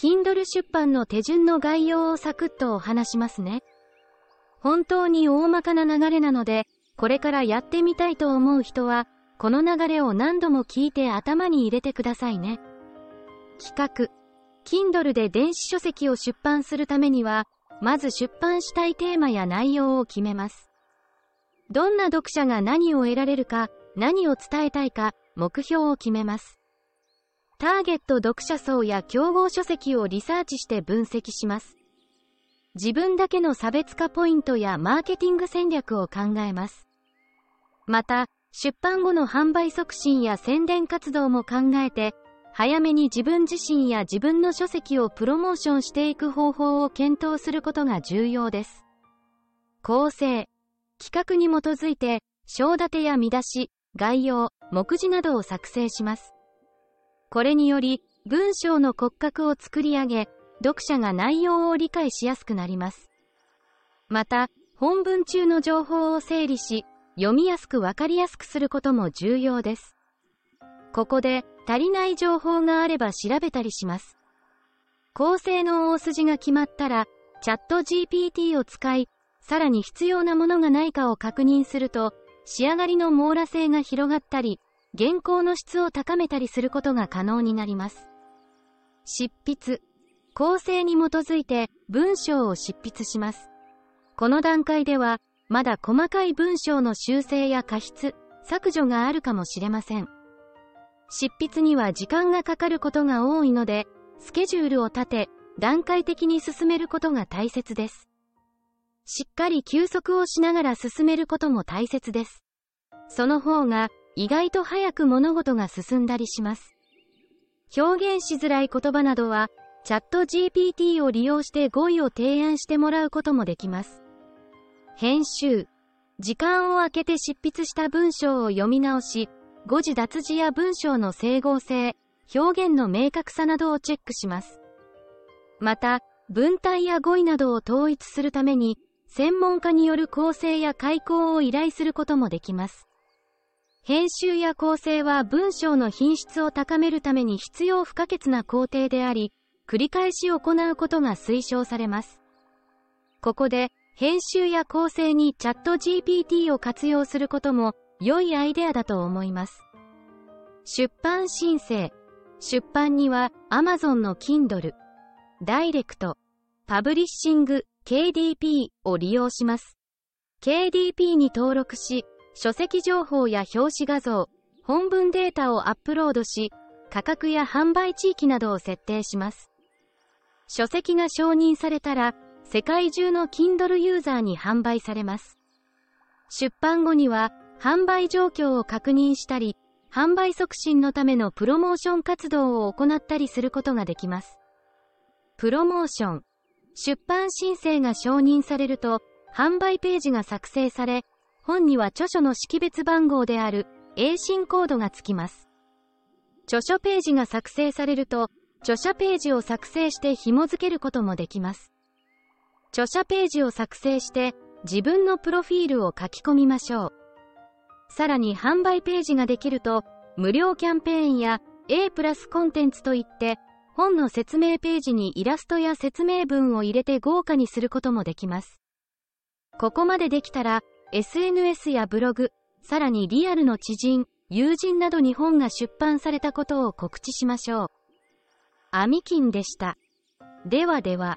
Kindle 出版の手順の概要をサクッとお話しますね。本当に大まかな流れなので、これからやってみたいと思う人は、この流れを何度も聞いて頭に入れてくださいね。企画。Kindle で電子書籍を出版するためには、まず出版したいテーマや内容を決めます。どんな読者が何を得られるか、何を伝えたいか、目標を決めます。ターゲット読者層や競合書籍をリサーチして分析します。自分だけの差別化ポイントやマーケティング戦略を考えます。また、出版後の販売促進や宣伝活動も考えて、早めに自分自身や自分の書籍をプロモーションしていく方法を検討することが重要です。構成。企画に基づいて、章立てや見出し、概要、目次などを作成します。これにより、文章の骨格を作り上げ、読者が内容を理解しやすくなります。また、本文中の情報を整理し、読みやすくわかりやすくすることも重要です。ここで、足りない情報があれば調べたりします。構成の大筋が決まったら、チャット GPT を使い、さらに必要なものがないかを確認すると、仕上がりの網羅性が広がったり、原稿の質を高めたりすることが可能になります。執筆。構成に基づいて文章を執筆します。この段階では、まだ細かい文章の修正や過失、削除があるかもしれません。執筆には時間がかかることが多いので、スケジュールを立て、段階的に進めることが大切です。しっかり休息をしながら進めることも大切です。その方が、意外と早く物事が進んだりします。表現しづらい言葉などは、チャット GPT を利用して語彙を提案してもらうこともできます。編集。時間を空けて執筆した文章を読み直し、誤字脱字や文章の整合性、表現の明確さなどをチェックします。また、文体や語彙などを統一するために、専門家による構成や開講を依頼することもできます。編集や構成は文章の品質を高めるために必要不可欠な工程であり、繰り返し行うことが推奨されます。ここで、編集や構成にチャット GPT を活用することも良いアイデアだと思います。出版申請。出版には Amazon の Kindle、Direct、パブリッシング、KDP を利用します。KDP に登録し、書籍情報や表紙画像、本文データをアップロードし、価格や販売地域などを設定します。書籍が承認されたら、世界中の Kindle ユーザーに販売されます。出版後には、販売状況を確認したり、販売促進のためのプロモーション活動を行ったりすることができます。プロモーション。出版申請が承認されると、販売ページが作成され、本には著書の識別番号である A 進コードがつきます。著書ページが作成されると、著者ページを作成して紐付けることもできます。著者ページを作成して自分のプロフィールを書き込みましょう。さらに販売ページができると、無料キャンペーンや A プラスコンテンツといって、本の説明ページにイラストや説明文を入れて豪華にすることもできます。ここまでできたら、SNS やブログ、さらにリアルの知人、友人などに本が出版されたことを告知しましょう。アミキンでした。ではでは。